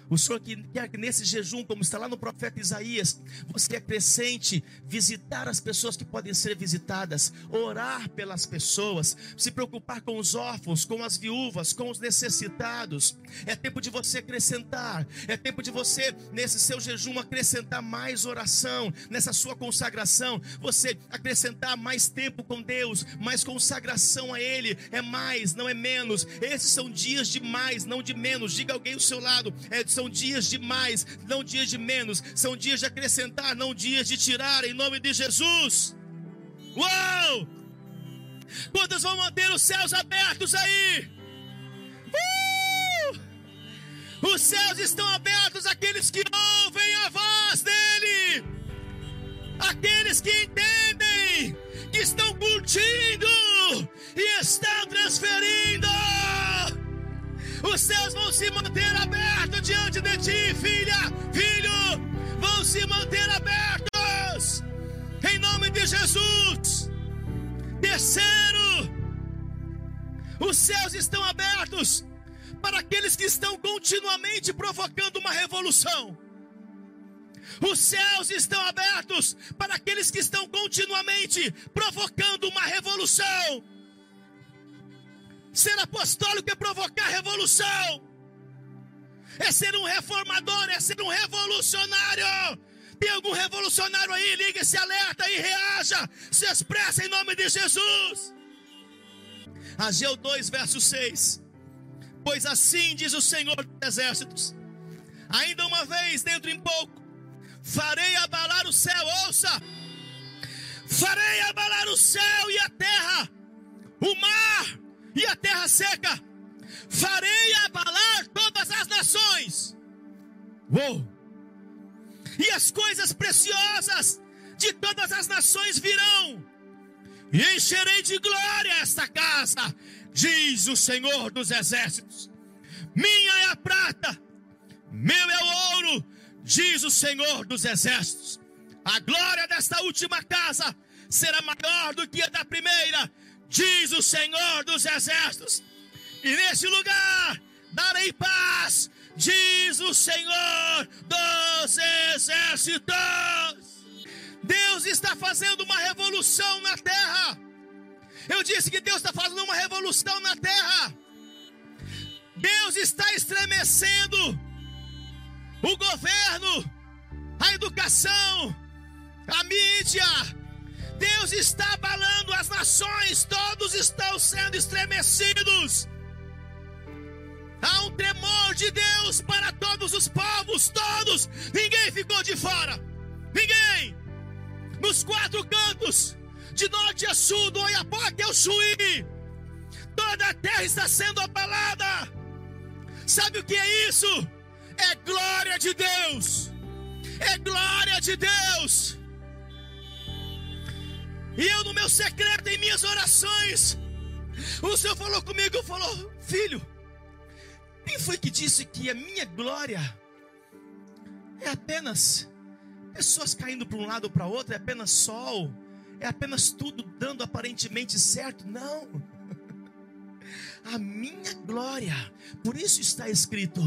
O Senhor que quer que nesse jejum, como está lá no profeta Isaías, você acrescente visitar as pessoas que podem ser visitadas, orar pelas pessoas, se preocupar com os órfãos, com as viúvas, com os necessitados. É tempo de você acrescentar, é tempo de você, nesse seu jejum, acrescentar mais oração, nessa sua consagração, você acrescentar mais tempo com Deus, mais consagração a Ele, é mais, não é menos. Esses são dias de mais, não de menos. Diga alguém ao seu lado, é de são dias de mais, não dias de menos, são dias de acrescentar, não dias de tirar, em nome de Jesus. Uau! Quantos vão manter os céus abertos aí? Uh! Os céus estão abertos àqueles que ouvem a voz dEle, aqueles que entendem, que estão curtindo e estão transferindo. Os céus vão se manter abertos diante de ti, filha, filho, vão se manter abertos, em nome de Jesus. Terceiro, Os céus estão abertos para aqueles que estão continuamente provocando uma revolução. Os céus estão abertos para aqueles que estão continuamente provocando uma revolução. Ser apostólico é provocar revolução, é ser um reformador, é ser um revolucionário. Tem algum revolucionário aí? Liga esse alerta e reaja, se expressa em nome de Jesus. Ageu 2, verso 6. Pois assim diz o Senhor dos Exércitos: ainda uma vez, dentro em pouco, farei abalar o céu, ouça, farei abalar o céu e a terra, o mar e a terra seca, farei abalar todas as nações. Uou! E as coisas preciosas de todas as nações virão, e encherei de glória esta casa, diz o Senhor dos Exércitos. Minha é a prata, meu é o ouro, diz o Senhor dos Exércitos. A glória desta última casa será maior do que a da primeira, diz o Senhor dos Exércitos. E nesse lugar darei paz, diz o Senhor dos Exércitos. Deus está fazendo uma revolução na terra. Eu disse que Deus está fazendo uma revolução na terra. Deus está estremecendo o governo, a educação, a mídia. Deus está abalando as nações, todos estão sendo estremecidos. Há um tremor de Deus para todos os povos, todos. Ninguém ficou de fora. Ninguém. Nos quatro cantos, de norte a sul, do Oiapoque ao Chuí, toda a terra está sendo abalada. Sabe o que é isso? É glória de Deus. É glória de Deus. E eu, no meu secreto, em minhas orações, o Senhor falou comigo, falou, filho, quem foi que disse que a minha glória é apenas pessoas caindo para um lado ou para outro, é apenas sol, é apenas tudo dando aparentemente certo? Não. A minha glória, por isso está escrito: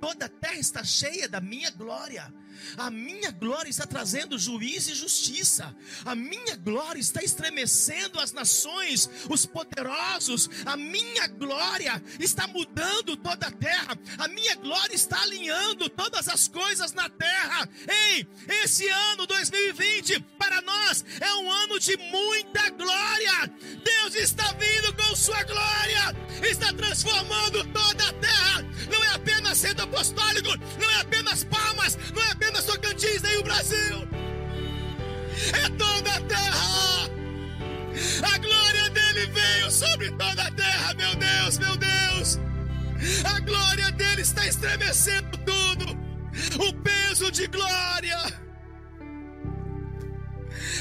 toda a terra está cheia da minha glória. A minha glória está trazendo juízo e justiça. A minha glória está estremecendo as nações, os poderosos. A minha glória está mudando toda a terra. A minha glória está alinhando todas as coisas na terra. Ei, esse ano 2020 para nós é um ano de muita glória. Deus está vindo com sua glória, está transformando toda a terra. Não é apenas sendo apostólico, não é apenas palmas, não é apenas Tocantins, nem o Brasil. É toda a terra. A glória dele veio sobre toda a terra, meu Deus, meu Deus. A glória dele está estremecendo tudo. O peso de glória.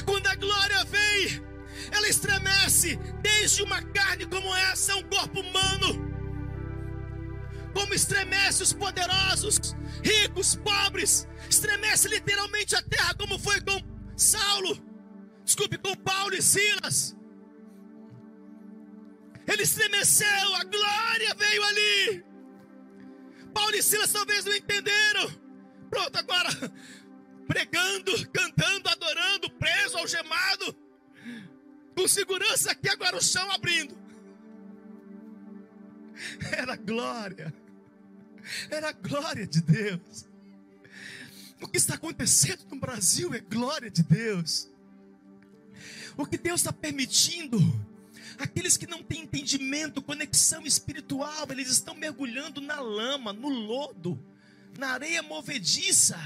Quando a glória vem, ela estremece desde uma carne como essa, um corpo humano como estremece os poderosos, ricos, pobres, estremece literalmente a terra, como foi com Saulo, desculpe, com Paulo e Silas. Ele estremeceu, a glória veio ali. Paulo e Silas talvez não entenderam. Pronto, agora *laughs* pregando, cantando, adorando, preso, algemado, com segurança aqui, agora o chão abrindo. Era glória. Era glória de Deus. O que está acontecendo no Brasil é glória de Deus. O que Deus está permitindo, aqueles que não têm entendimento, conexão espiritual, eles estão mergulhando na lama, no lodo, na areia movediça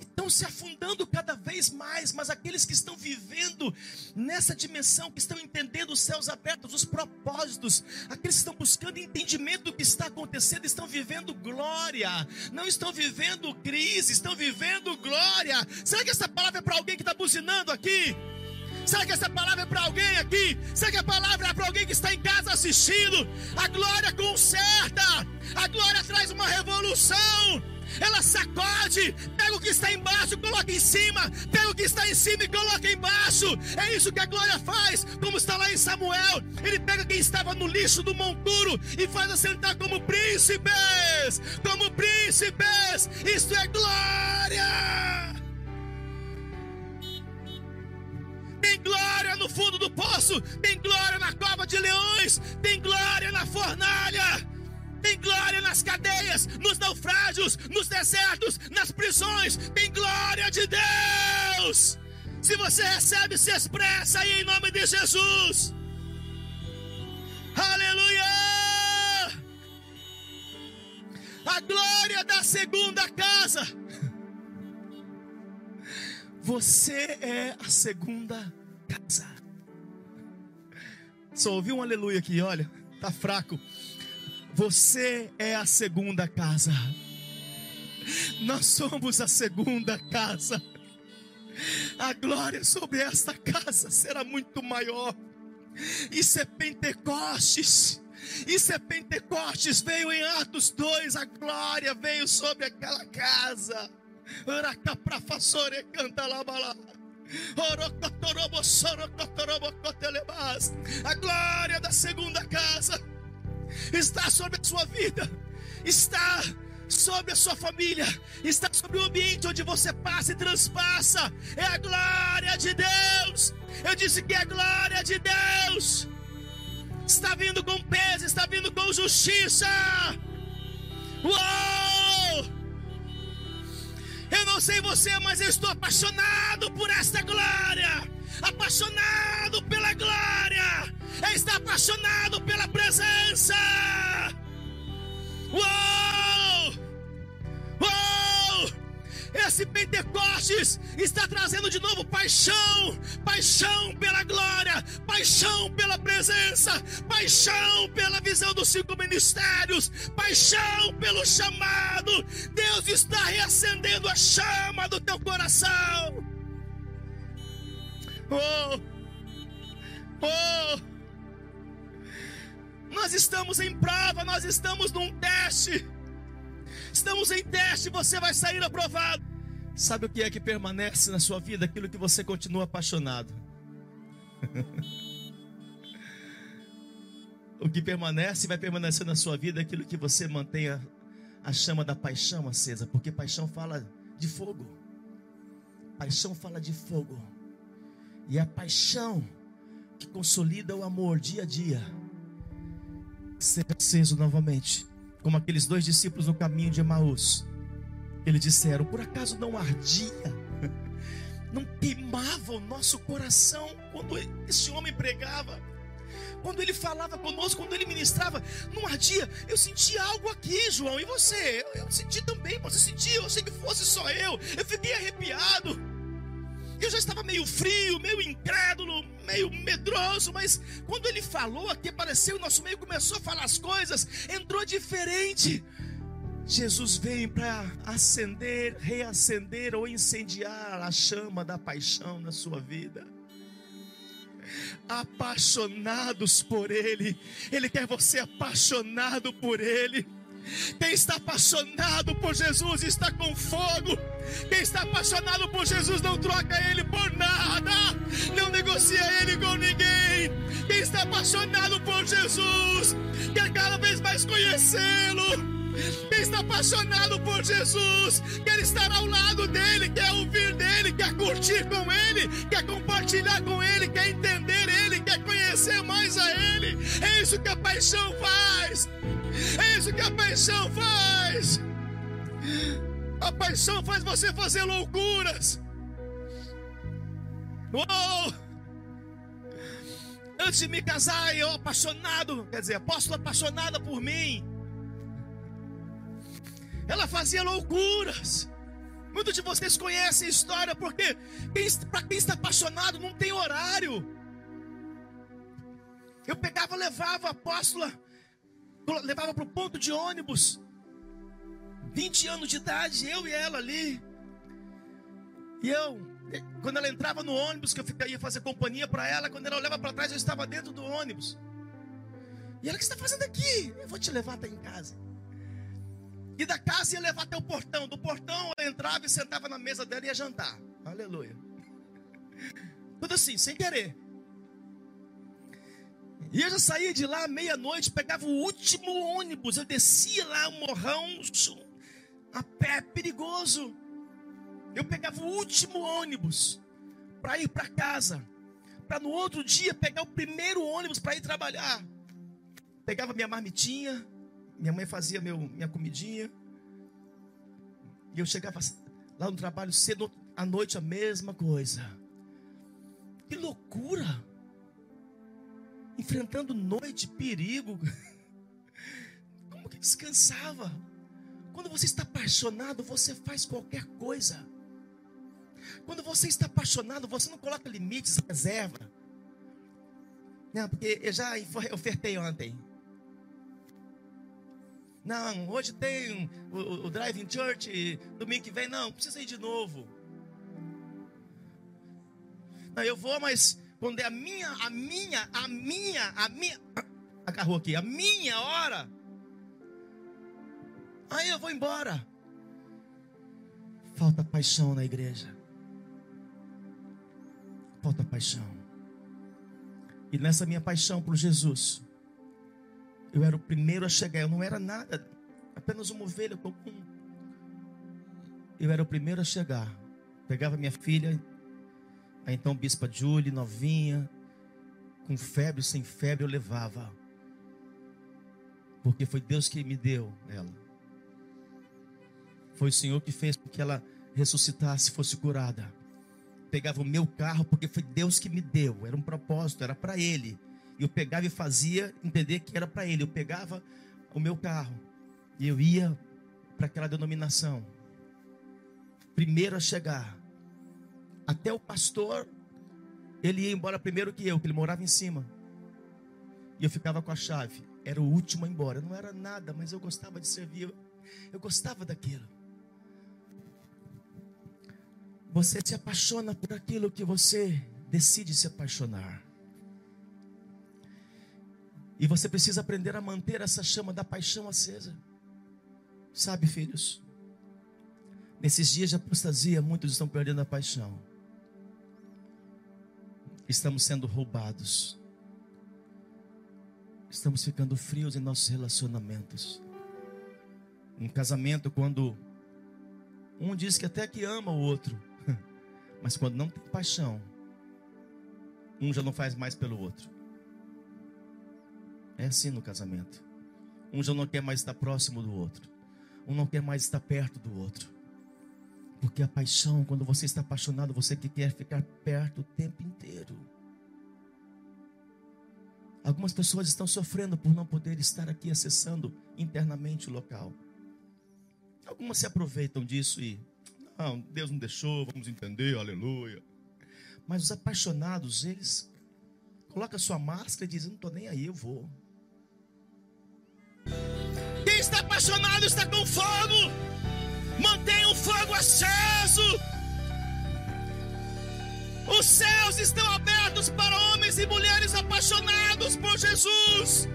estão se afundando cada vez mais, mas aqueles que estão vivendo nessa dimensão, que estão entendendo os céus abertos, os propósitos, aqueles que estão buscando entendimento do que está acontecendo, estão vivendo glória, não estão vivendo crise, estão vivendo glória. Será que essa palavra é para alguém que está buzinando aqui? Será que essa palavra é para alguém aqui? Será que a palavra é para alguém que está em casa assistindo? A glória conserta, a glória traz uma revolução, ela sacode, pega o que está embaixo, coloca em cima, pega o que está em cima e coloca embaixo. É isso que a glória faz, como está lá em Samuel. Ele pega quem estava no lixo do monturo e faz assentar como príncipes, como príncipes. Isto é glória. Tem glória no fundo do poço, tem glória na cova de leões, tem glória na fornalha tem glória nas cadeias, nos naufrágios, nos desertos, nas prisões, tem glória de Deus. Se você recebe, se expressa aí em nome de Jesus. Aleluia! A glória da segunda casa. Você é a segunda casa. Só ouvi um aleluia aqui, olha, tá fraco. Você é a segunda casa. Nós somos a segunda casa. A glória sobre esta casa será muito maior. Isso é Pentecostes. Isso é Pentecostes. Veio em Atos 2. A glória veio sobre aquela casa. A glória da segunda casa está sobre a sua vida, está sobre a sua família, está sobre o ambiente onde você passa e transpassa. É a glória de Deus. Eu disse que é a glória de Deus. Está vindo com peso, está vindo com justiça. Uou! Eu não sei você, mas eu estou apaixonado por esta glória. Apaixonado pela glória é estar apaixonado pela presença. Uou! Esse Pentecostes está trazendo de novo paixão, paixão pela glória, paixão pela presença, paixão pela visão dos cinco ministérios, paixão pelo chamado. Deus está reacendendo a chama do teu coração. Oh! Oh! Nós estamos em prova, nós estamos num teste. Estamos em teste, você vai sair aprovado. Sabe o que é que permanece na sua vida? Aquilo que você continua apaixonado. *laughs* o que permanece vai permanecer na sua vida aquilo que você mantenha a chama da paixão acesa, porque paixão fala de fogo. Paixão fala de fogo. E é a paixão que consolida o amor dia a dia ser aceso novamente, como aqueles dois discípulos no caminho de Emaús. Eles disseram: Por acaso não ardia, *laughs* não queimava o nosso coração quando esse homem pregava? Quando ele falava conosco, quando ele ministrava, não ardia. Eu sentia algo aqui, João, e você? Eu, eu senti também, você sentia, eu sei que fosse só eu. Eu fiquei arrepiado. Eu já estava meio frio, meio incrédulo, meio medroso, mas quando ele falou aqui, apareceu, o nosso meio começou a falar as coisas, entrou diferente. Jesus veio para acender, reacender ou incendiar a chama da paixão na sua vida. Apaixonados por Ele, Ele quer você apaixonado por Ele. Quem está apaixonado por Jesus está com fogo. Quem está apaixonado por Jesus não troca ele por nada, não negocia ele com ninguém. Quem está apaixonado por Jesus quer cada vez mais conhecê-lo. Está apaixonado por Jesus, quer estar ao lado dele, quer ouvir dele, quer curtir com ele, quer compartilhar com ele, quer entender ele, quer conhecer mais a ele. É isso que a paixão faz. É isso que a paixão faz. A paixão faz você fazer loucuras. Oh! Antes de me casar, eu apaixonado, quer dizer, apóstolo apaixonada por mim. Ela fazia loucuras. Muitos de vocês conhecem a história, porque para quem está apaixonado não tem horário. Eu pegava, levava a apóstola levava para o ponto de ônibus. 20 anos de idade, eu e ela ali. E eu, quando ela entrava no ônibus, que eu ia fazer companhia para ela, quando ela olhava para trás, eu estava dentro do ônibus. E ela, o que você está fazendo aqui? Eu vou te levar até em casa. E da casa ia levar até o portão. Do portão eu entrava e sentava na mesa dela e ia jantar. Aleluia. Tudo assim, sem querer. E eu já saía de lá meia-noite, pegava o último ônibus. Eu descia lá o morrão a pé, perigoso. Eu pegava o último ônibus para ir para casa. Para no outro dia pegar o primeiro ônibus para ir trabalhar. Pegava minha marmitinha, minha mãe fazia meu, minha comidinha. E eu chegava lá no trabalho cedo, à noite a mesma coisa. Que loucura! Enfrentando noite, perigo. *laughs* Como que descansava? Quando você está apaixonado, você faz qualquer coisa. Quando você está apaixonado, você não coloca limites, reserva. Não, porque eu já ofertei ontem. Não, hoje tem o, o, Driving Church, domingo que vem, não, precisa ir de novo. Não, eu vou, mas quando é a minha, a minha, a minha, a minha, *coughs* agarrou aqui, a minha hora, aí eu vou embora. Falta paixão na igreja. Falta paixão. E nessa minha paixão por Jesus, eu era o primeiro a chegar, eu não era nada, apenas uma ovelha comum. Eu era o primeiro a chegar. Pegava minha filha, a então bispa Julie, novinha, com febre, sem febre, eu levava. Porque foi Deus que me deu ela. Foi o Senhor que fez com que ela ressuscitasse, fosse curada. Pegava o meu carro, porque foi Deus que me deu. Era um propósito, era para Ele. Eu pegava e fazia entender que era para ele. Eu pegava o meu carro e eu ia para aquela denominação. Primeiro a chegar. Até o pastor, ele ia embora primeiro que eu, que ele morava em cima. E eu ficava com a chave. Era o último a ir embora. Não era nada, mas eu gostava de servir. Eu gostava daquilo. Você se apaixona por aquilo que você decide se apaixonar. E você precisa aprender a manter essa chama da paixão acesa. Sabe, filhos? Nesses dias de apostasia, muitos estão perdendo a paixão. Estamos sendo roubados. Estamos ficando frios em nossos relacionamentos. Um casamento, quando um diz que até que ama o outro, *laughs* mas quando não tem paixão, um já não faz mais pelo outro. É assim no casamento. Um já não quer mais estar próximo do outro. Um não quer mais estar perto do outro. Porque a paixão, quando você está apaixonado, você que quer ficar perto o tempo inteiro. Algumas pessoas estão sofrendo por não poder estar aqui acessando internamente o local. Algumas se aproveitam disso e, não, Deus não deixou, vamos entender, aleluia. Mas os apaixonados, eles colocam a sua máscara e dizem: não estou nem aí, eu vou. Está apaixonado está com fogo. Mantenha o fogo aceso. Os céus estão abertos para homens e mulheres apaixonados por Jesus,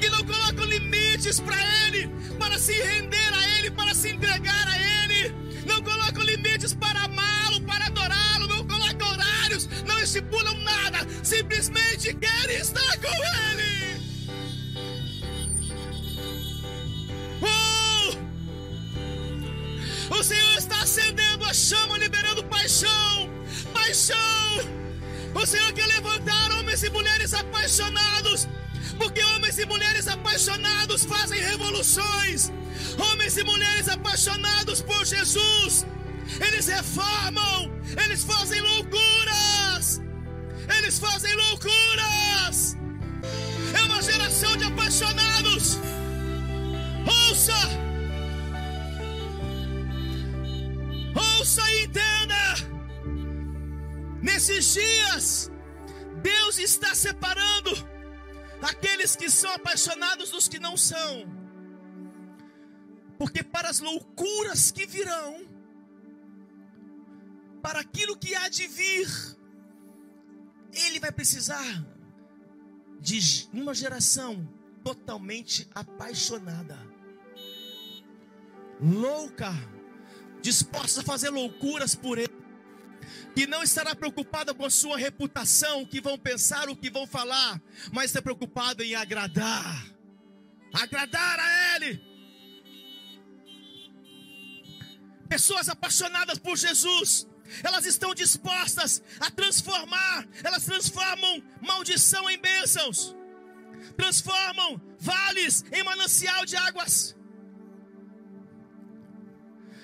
que não colocam limites para Ele, para se render a Ele, para se entregar a Ele, não colocam limites para amá-lo, para adorá-lo, não colocam horários, não estipulam nada, simplesmente querem estar com Ele. O Senhor está acendendo a chama, liberando paixão. Paixão. O Senhor quer levantar homens e mulheres apaixonados. Porque homens e mulheres apaixonados fazem revoluções. Homens e mulheres apaixonados por Jesus. Eles reformam. Eles fazem loucuras. Eles fazem loucuras. É uma geração de apaixonados. Ouça. Ouça e entenda. Nesses dias, Deus está separando aqueles que são apaixonados dos que não são. Porque para as loucuras que virão, para aquilo que há de vir, ele vai precisar de uma geração totalmente apaixonada. louca, disposta a fazer loucuras por Ele, que não estará preocupada com a sua reputação, o que vão pensar, o que vão falar, mas está preocupada em agradar, agradar a Ele. Pessoas apaixonadas por Jesus, elas estão dispostas a transformar, elas transformam maldição em bênçãos, transformam vales em manancial de águas,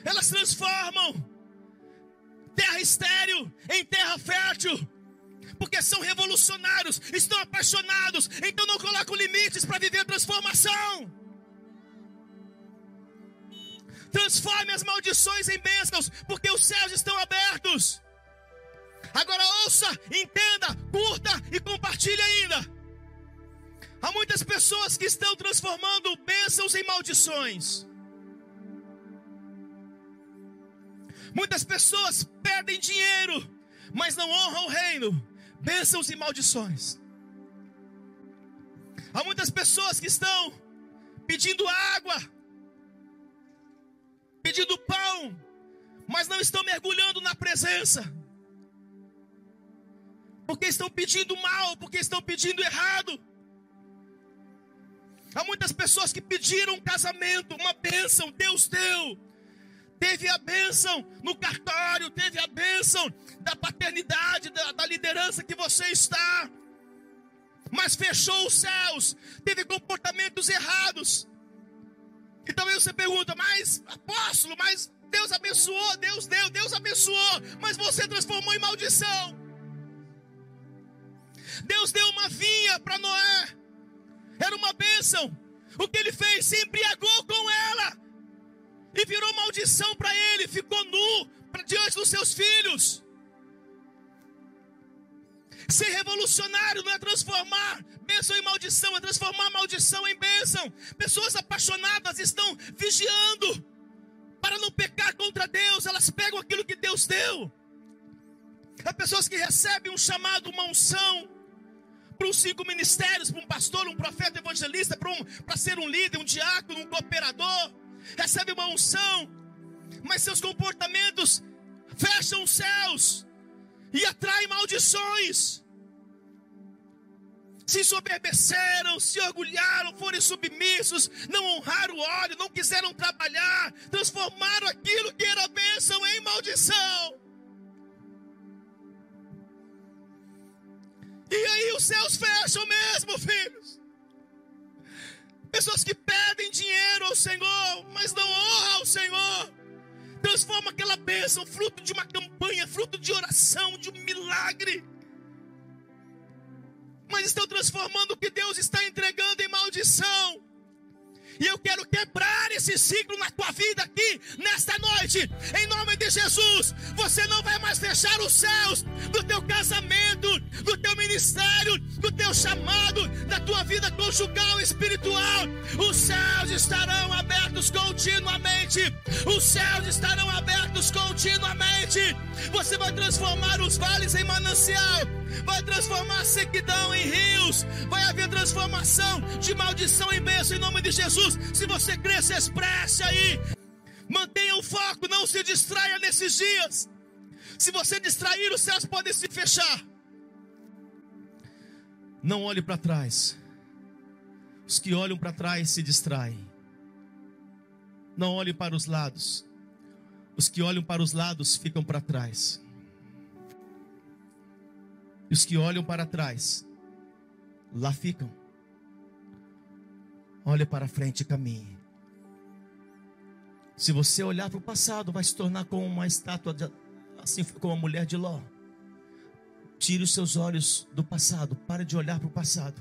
elas transformam terra estéril em terra fértil, porque são revolucionários, estão apaixonados, então não colocam limites para viver transformação. Transforme as maldições em bênçãos, porque os céus estão abertos. Agora ouça, entenda, curta e compartilhe ainda. Há muitas pessoas que estão transformando bênçãos em maldições. Muitas pessoas perdem dinheiro, mas não honram o reino. Bênçãos e maldições. Há muitas pessoas que estão pedindo água, pedindo pão, mas não estão mergulhando na presença. Porque estão pedindo mal, porque estão pedindo errado. Há muitas pessoas que pediram um casamento, uma bênção, Deus deu. Teve a bênção no cartório, teve a bênção da paternidade, da, da liderança que você está. Mas fechou os céus, teve comportamentos errados. E também você pergunta, mas apóstolo, mas Deus abençoou, Deus deu, Deus abençoou, mas você transformou em maldição. Deus deu uma vinha para Noé, era uma bênção. O que ele fez? Se embriagou com ela e virou maldição para ele, ficou nu diante dos seus filhos. Ser revolucionário não é transformar bênção em maldição, é transformar maldição em bênção. Pessoas apaixonadas estão vigiando para não pecar contra Deus, elas pegam aquilo que Deus deu. Há pessoas que recebem um chamado, uma unção, para os cinco ministérios, para um pastor, um profeta, evangelista, para, um, para ser um líder, um diácono, um cooperador, recebe uma unção, mas seus comportamentos fecham os céus e atraem maldições se soberbeceram, se orgulharam, foram submissos, não honraram o óleo, não quiseram trabalhar, transformaram aquilo que era bênção em maldição. E aí os céus fecham mesmo, filhos. Pessoas que pedem dinheiro ao Senhor, mas não honram ao Senhor. Transforma aquela bênção, fruto de uma campanha, fruto de oração, de um milagre mas estão transformando o que Deus está entregando em maldição. E eu quero quebrar esse ciclo na tua vida aqui, nesta noite, em nome de Jesus. Você não vai mais fechar os céus do teu casamento, do teu ministério, do teu chamado, da tua vida conjugal espiritual. Os céus estarão abertos continuamente. Os céus estarão abertos continuamente. Você vai transformar os vales em manancial vai transformar a sequidão em rios, vai haver transformação de maldição em bênção em nome de Jesus. Se você crer, se expresse aí. Mantenha o foco, não se distraia nesses dias. Se você distrair, os céus podem se fechar. Não olhe para trás. Os que olham para trás se distraem. Não olhe para os lados. Os que olham para os lados ficam para trás. E os que olham para trás, lá ficam. Olha para frente e caminhe. Se você olhar para o passado, vai se tornar como uma estátua, de, assim como a mulher de Ló. Tire os seus olhos do passado, pare de olhar para o passado.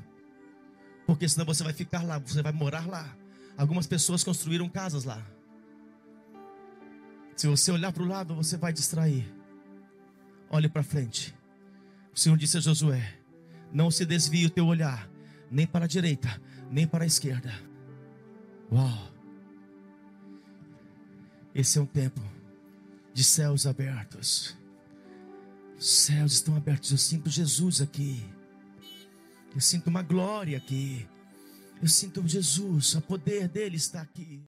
Porque senão você vai ficar lá, você vai morar lá. Algumas pessoas construíram casas lá. Se você olhar para o lado, você vai distrair. Olhe para frente. O Senhor disse a Josué: Não se desvie o teu olhar, nem para a direita, nem para a esquerda. Uau! Esse é um tempo de céus abertos. Os céus estão abertos. Eu sinto Jesus aqui. Eu sinto uma glória aqui. Eu sinto Jesus, o poder dele está aqui.